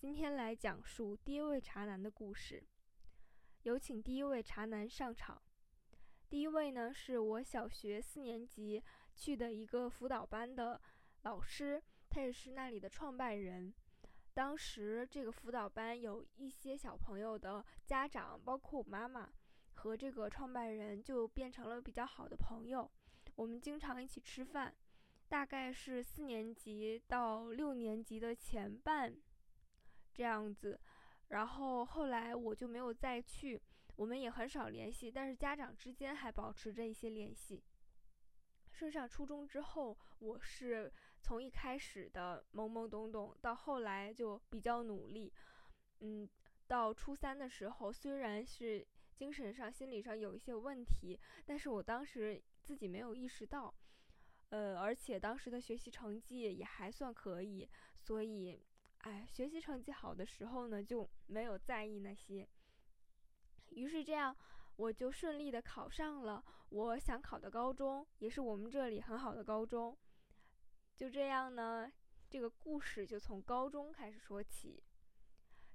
今天来讲述第一位茶男的故事。有请第一位茶男上场。第一位呢，是我小学四年级去的一个辅导班的老师，他也是那里的创办人。当时这个辅导班有一些小朋友的家长，包括我妈妈和这个创办人就变成了比较好的朋友。我们经常一起吃饭，大概是四年级到六年级的前半这样子。然后后来我就没有再去，我们也很少联系，但是家长之间还保持着一些联系。升上初中之后，我是从一开始的懵懵懂懂，到后来就比较努力。嗯，到初三的时候，虽然是精神上、心理上有一些问题，但是我当时自己没有意识到。呃，而且当时的学习成绩也还算可以，所以。哎，学习成绩好的时候呢，就没有在意那些。于是这样，我就顺利的考上了我想考的高中，也是我们这里很好的高中。就这样呢，这个故事就从高中开始说起。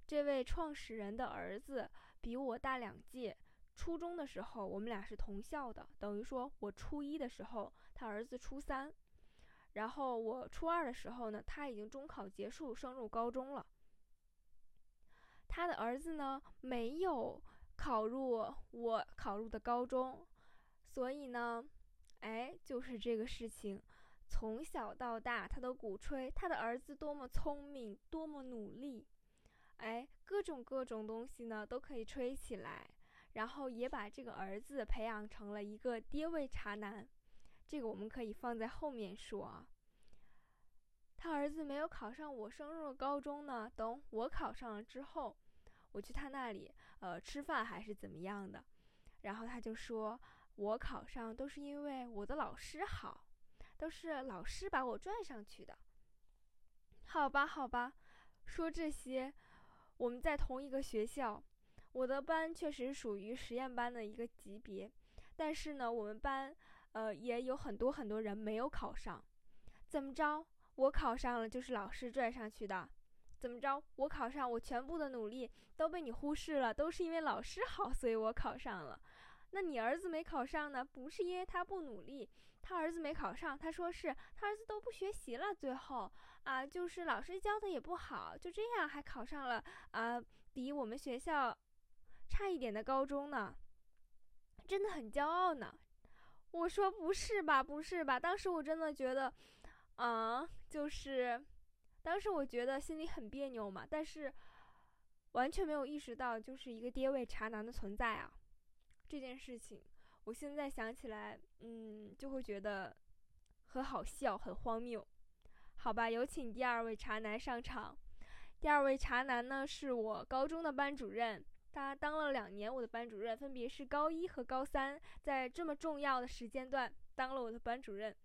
这位创始人的儿子比我大两届，初中的时候我们俩是同校的，等于说我初一的时候，他儿子初三。然后我初二的时候呢，他已经中考结束，升入高中了。他的儿子呢，没有考入我考入的高中，所以呢，哎，就是这个事情，从小到大，他都鼓吹他的儿子多么聪明，多么努力，哎，各种各种东西呢都可以吹起来，然后也把这个儿子培养成了一个爹味茶男。这个我们可以放在后面说啊。他儿子没有考上我升入了高中呢，等我考上了之后，我去他那里，呃，吃饭还是怎么样的，然后他就说我考上都是因为我的老师好，都是老师把我拽上去的。好吧，好吧，说这些，我们在同一个学校。我的班确实属于实验班的一个级别，但是呢，我们班呃也有很多很多人没有考上。怎么着？我考上了就是老师拽上去的，怎么着？我考上，我全部的努力都被你忽视了，都是因为老师好，所以我考上了。那你儿子没考上呢？不是因为他不努力，他儿子没考上，他说是他儿子都不学习了，最后啊，就是老师教的也不好，就这样还考上了啊，比我们学校。差一点的高中呢，真的很骄傲呢。我说不是吧，不是吧？当时我真的觉得，啊，就是，当时我觉得心里很别扭嘛。但是完全没有意识到，就是一个爹味茶男的存在啊。这件事情，我现在想起来，嗯，就会觉得很好笑，很荒谬。好吧，有请第二位茶男上场。第二位茶男呢，是我高中的班主任。他当了两年我的班主任，分别是高一和高三，在这么重要的时间段当了我的班主任。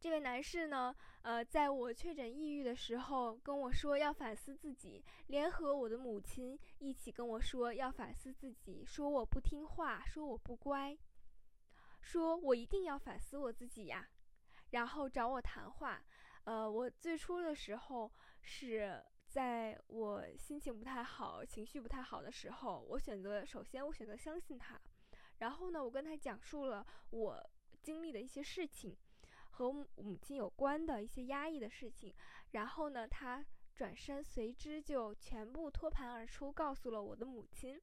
这位男士呢，呃，在我确诊抑郁的时候跟我说要反思自己，联合我的母亲一起跟我说要反思自己，说我不听话，说我不乖，说我一定要反思我自己呀，然后找我谈话。呃，我最初的时候是。在我心情不太好、情绪不太好的时候，我选择首先我选择相信他，然后呢，我跟他讲述了我经历的一些事情，和母亲有关的一些压抑的事情，然后呢，他转身随之就全部托盘而出，告诉了我的母亲。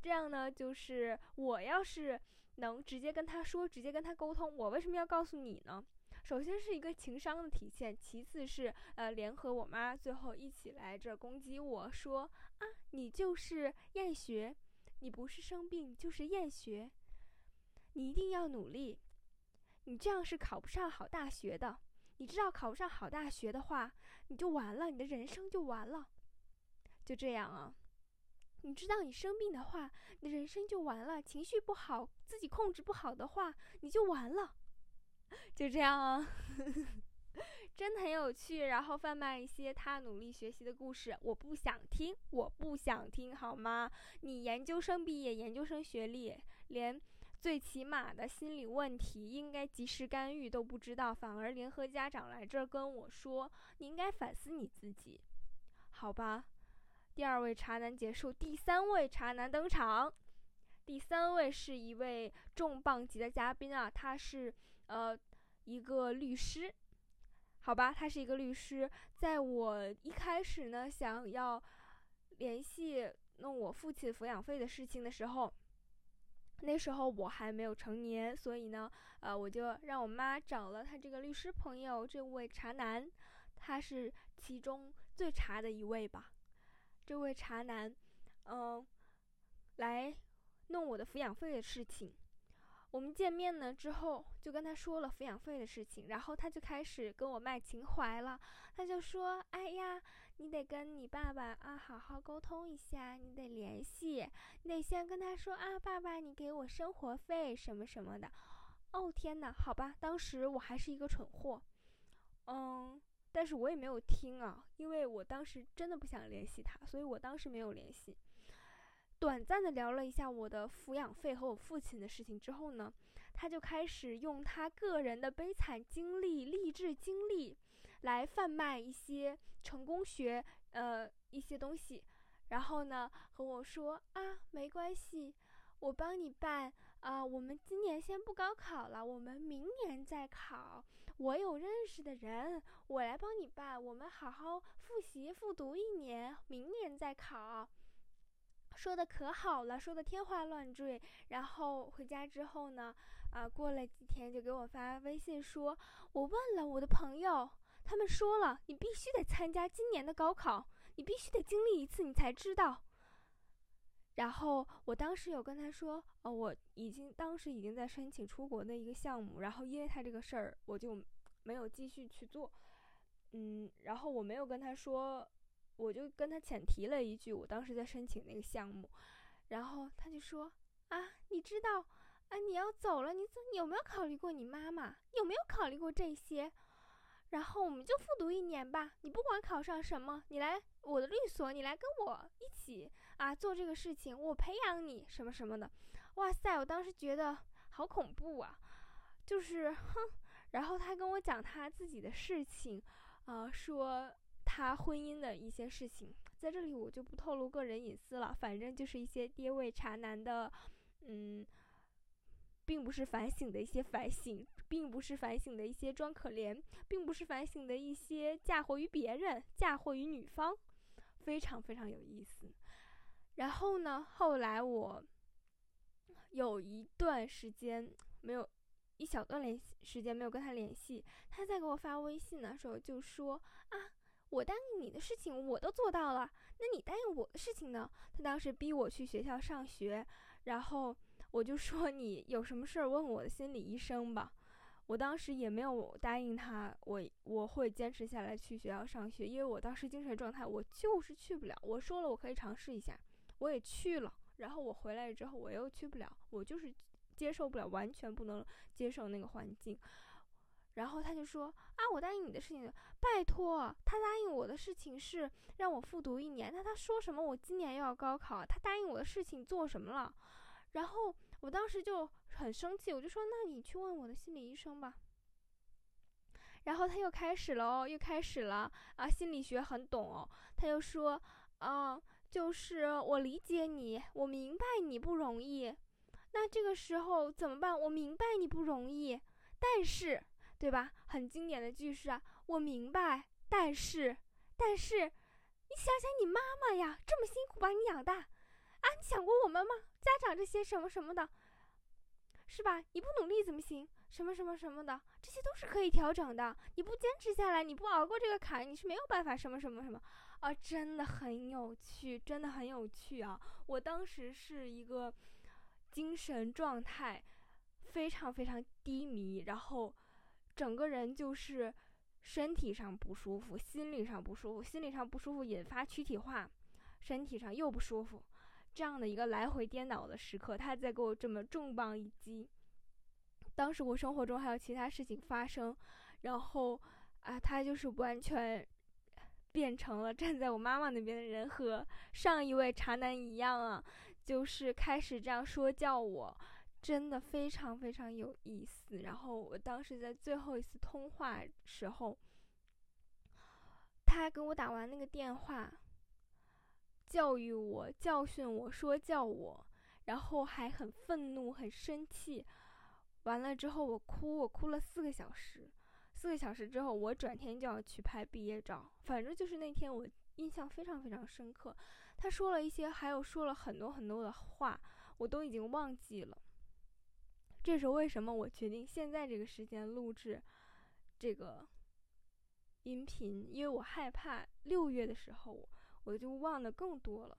这样呢，就是我要是能直接跟他说，直接跟他沟通，我为什么要告诉你呢？首先是一个情商的体现，其次是呃联合我妈，最后一起来这攻击我说啊，你就是厌学，你不是生病就是厌学，你一定要努力，你这样是考不上好大学的，你知道考不上好大学的话，你就完了，你的人生就完了，就这样啊，你知道你生病的话，你的人生就完了，情绪不好，自己控制不好的话，你就完了。就这样啊，真的很有趣。然后贩卖一些他努力学习的故事，我不想听，我不想听，好吗？你研究生毕业，研究生学历，连最起码的心理问题应该及时干预都不知道，反而联合家长来这儿跟我说，你应该反思你自己。好吧，第二位茶男结束，第三位茶男登场。第三位是一位重磅级的嘉宾啊，他是呃一个律师，好吧，他是一个律师。在我一开始呢想要联系弄我父亲抚养费的事情的时候，那时候我还没有成年，所以呢，呃，我就让我妈找了他这个律师朋友，这位茶男，他是其中最茶的一位吧。这位茶男，嗯，来。弄我的抚养费的事情，我们见面呢之后就跟他说了抚养费的事情，然后他就开始跟我卖情怀了。他就说：“哎呀，你得跟你爸爸啊好好沟通一下，你得联系，你得先跟他说啊，爸爸，你给我生活费什么什么的。”哦天哪，好吧，当时我还是一个蠢货，嗯，但是我也没有听啊，因为我当时真的不想联系他，所以我当时没有联系。短暂的聊了一下我的抚养费和我父亲的事情之后呢，他就开始用他个人的悲惨经历、励志经历，来贩卖一些成功学，呃，一些东西。然后呢，和我说啊，没关系，我帮你办啊。我们今年先不高考了，我们明年再考。我有认识的人，我来帮你办。我们好好复习复读一年，明年再考。说的可好了，说的天花乱坠。然后回家之后呢，啊，过了几天就给我发微信说，我问了我的朋友，他们说了，你必须得参加今年的高考，你必须得经历一次，你才知道。然后我当时有跟他说，哦，我已经当时已经在申请出国的一个项目，然后因为他这个事儿，我就没有继续去做。嗯，然后我没有跟他说。我就跟他浅提了一句，我当时在申请那个项目，然后他就说啊，你知道啊，你要走了，你怎你有没有考虑过你妈妈？有没有考虑过这些？然后我们就复读一年吧，你不管考上什么，你来我的律所，你来跟我一起啊做这个事情，我培养你什么什么的。哇塞，我当时觉得好恐怖啊，就是哼。然后他跟我讲他自己的事情，啊说。他婚姻的一些事情，在这里我就不透露个人隐私了。反正就是一些爹味茶男的，嗯，并不是反省的一些反省，并不是反省的一些装可怜，并不是反省的一些嫁祸于别人、嫁祸于女方，非常非常有意思。然后呢，后来我有一段时间没有一小段联系时间没有跟他联系，他在给我发微信的时候就说啊。我答应你的事情我都做到了，那你答应我的事情呢？他当时逼我去学校上学，然后我就说你有什么事儿问我的心理医生吧。我当时也没有答应他，我我会坚持下来去学校上学，因为我当时精神状态我就是去不了。我说了我可以尝试一下，我也去了，然后我回来之后我又去不了，我就是接受不了，完全不能接受那个环境。然后他就说啊，我答应你的事情，拜托，他答应我的事情是让我复读一年。那他说什么？我今年又要高考，他答应我的事情做什么了？然后我当时就很生气，我就说，那你去问我的心理医生吧。然后他又开始了哦，又开始了啊，心理学很懂哦。他又说，啊，就是我理解你，我明白你不容易。那这个时候怎么办？我明白你不容易，但是。对吧？很经典的句式啊！我明白，但是，但是，你想想你妈妈呀，这么辛苦把你养大，啊，你想过我们吗？家长这些什么什么的，是吧？你不努力怎么行？什么什么什么的，这些都是可以调整的。你不坚持下来，你不熬过这个坎，你是没有办法什么什么什么啊！真的很有趣，真的很有趣啊！我当时是一个精神状态非常非常低迷，然后。整个人就是身体上不舒服，心理上不舒服，心理上不舒服引发躯体化，身体上又不舒服，这样的一个来回颠倒的时刻，他在给我这么重磅一击。当时我生活中还有其他事情发生，然后啊，他就是完全变成了站在我妈妈那边的人，和上一位茶男一样啊，就是开始这样说教我。真的非常非常有意思。然后我当时在最后一次通话时候，他给我打完那个电话，教育我、教训我、说教我，然后还很愤怒、很生气。完了之后，我哭，我哭了四个小时。四个小时之后，我转天就要去拍毕业照。反正就是那天，我印象非常非常深刻。他说了一些，还有说了很多很多的话，我都已经忘记了。这是为什么我决定现在这个时间录制这个音频？因为我害怕六月的时候我就忘的更多了。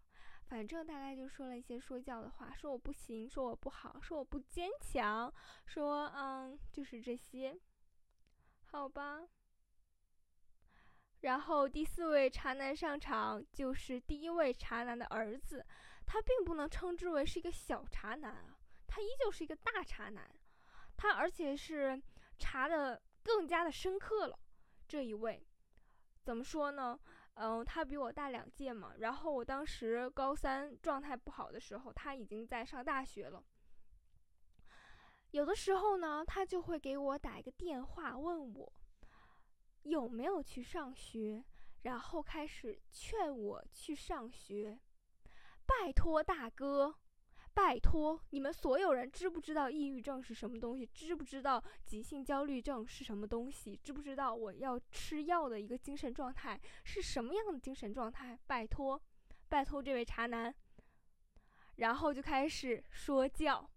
反正大概就说了一些说教的话，说我不行，说我不好，说我不坚强，说嗯，就是这些。好吧，然后第四位茶男上场，就是第一位茶男的儿子。他并不能称之为是一个小茶男啊，他依旧是一个大茶男。他而且是茶的更加的深刻了。这一位怎么说呢？嗯，他比我大两届嘛。然后我当时高三状态不好的时候，他已经在上大学了。有的时候呢，他就会给我打一个电话，问我有没有去上学，然后开始劝我去上学。拜托大哥，拜托你们所有人，知不知道抑郁症是什么东西？知不知道急性焦虑症是什么东西？知不知道我要吃药的一个精神状态是什么样的精神状态？拜托，拜托这位茶男。然后就开始说教。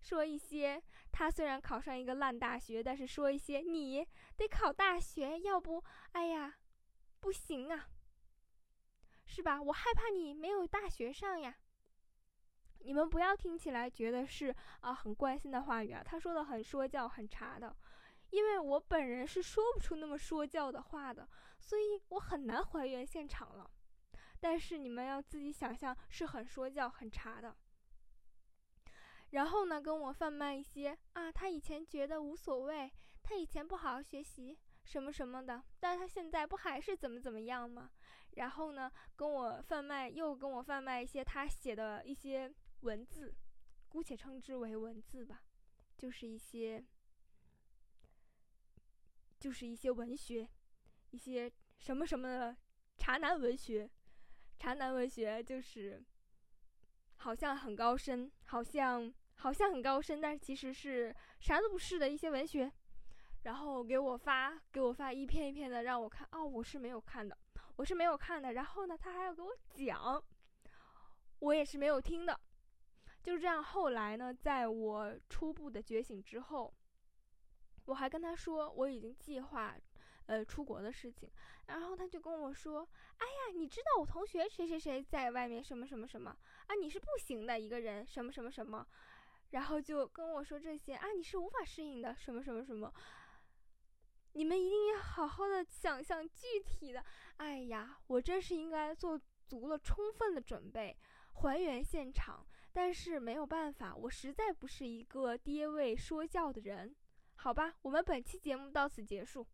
说一些，他虽然考上一个烂大学，但是说一些你得考大学，要不，哎呀，不行啊，是吧？我害怕你没有大学上呀。你们不要听起来觉得是啊很关心的话语啊，他说的很说教很茶的，因为我本人是说不出那么说教的话的，所以我很难还原现场了。但是你们要自己想象，是很说教很茶的。然后呢，跟我贩卖一些啊，他以前觉得无所谓，他以前不好好学习什么什么的，但他现在不还是怎么怎么样吗？然后呢，跟我贩卖，又跟我贩卖一些他写的一些文字，姑且称之为文字吧，就是一些，就是一些文学，一些什么什么的茶男文学，茶男文学就是好像很高深，好像。好像很高深，但是其实是啥都不是的一些文学，然后给我发，给我发一篇一篇的让我看。哦，我是没有看的，我是没有看的。然后呢，他还要给我讲，我也是没有听的。就是这样。后来呢，在我初步的觉醒之后，我还跟他说我已经计划。呃，出国的事情，然后他就跟我说：“哎呀，你知道我同学谁谁谁在外面什么什么什么啊？你是不行的一个人，什么什么什么。”然后就跟我说这些啊，你是无法适应的，什么什么什么。你们一定要好好的想象具体的。哎呀，我真是应该做足了充分的准备，还原现场。但是没有办法，我实在不是一个爹味说教的人。好吧，我们本期节目到此结束。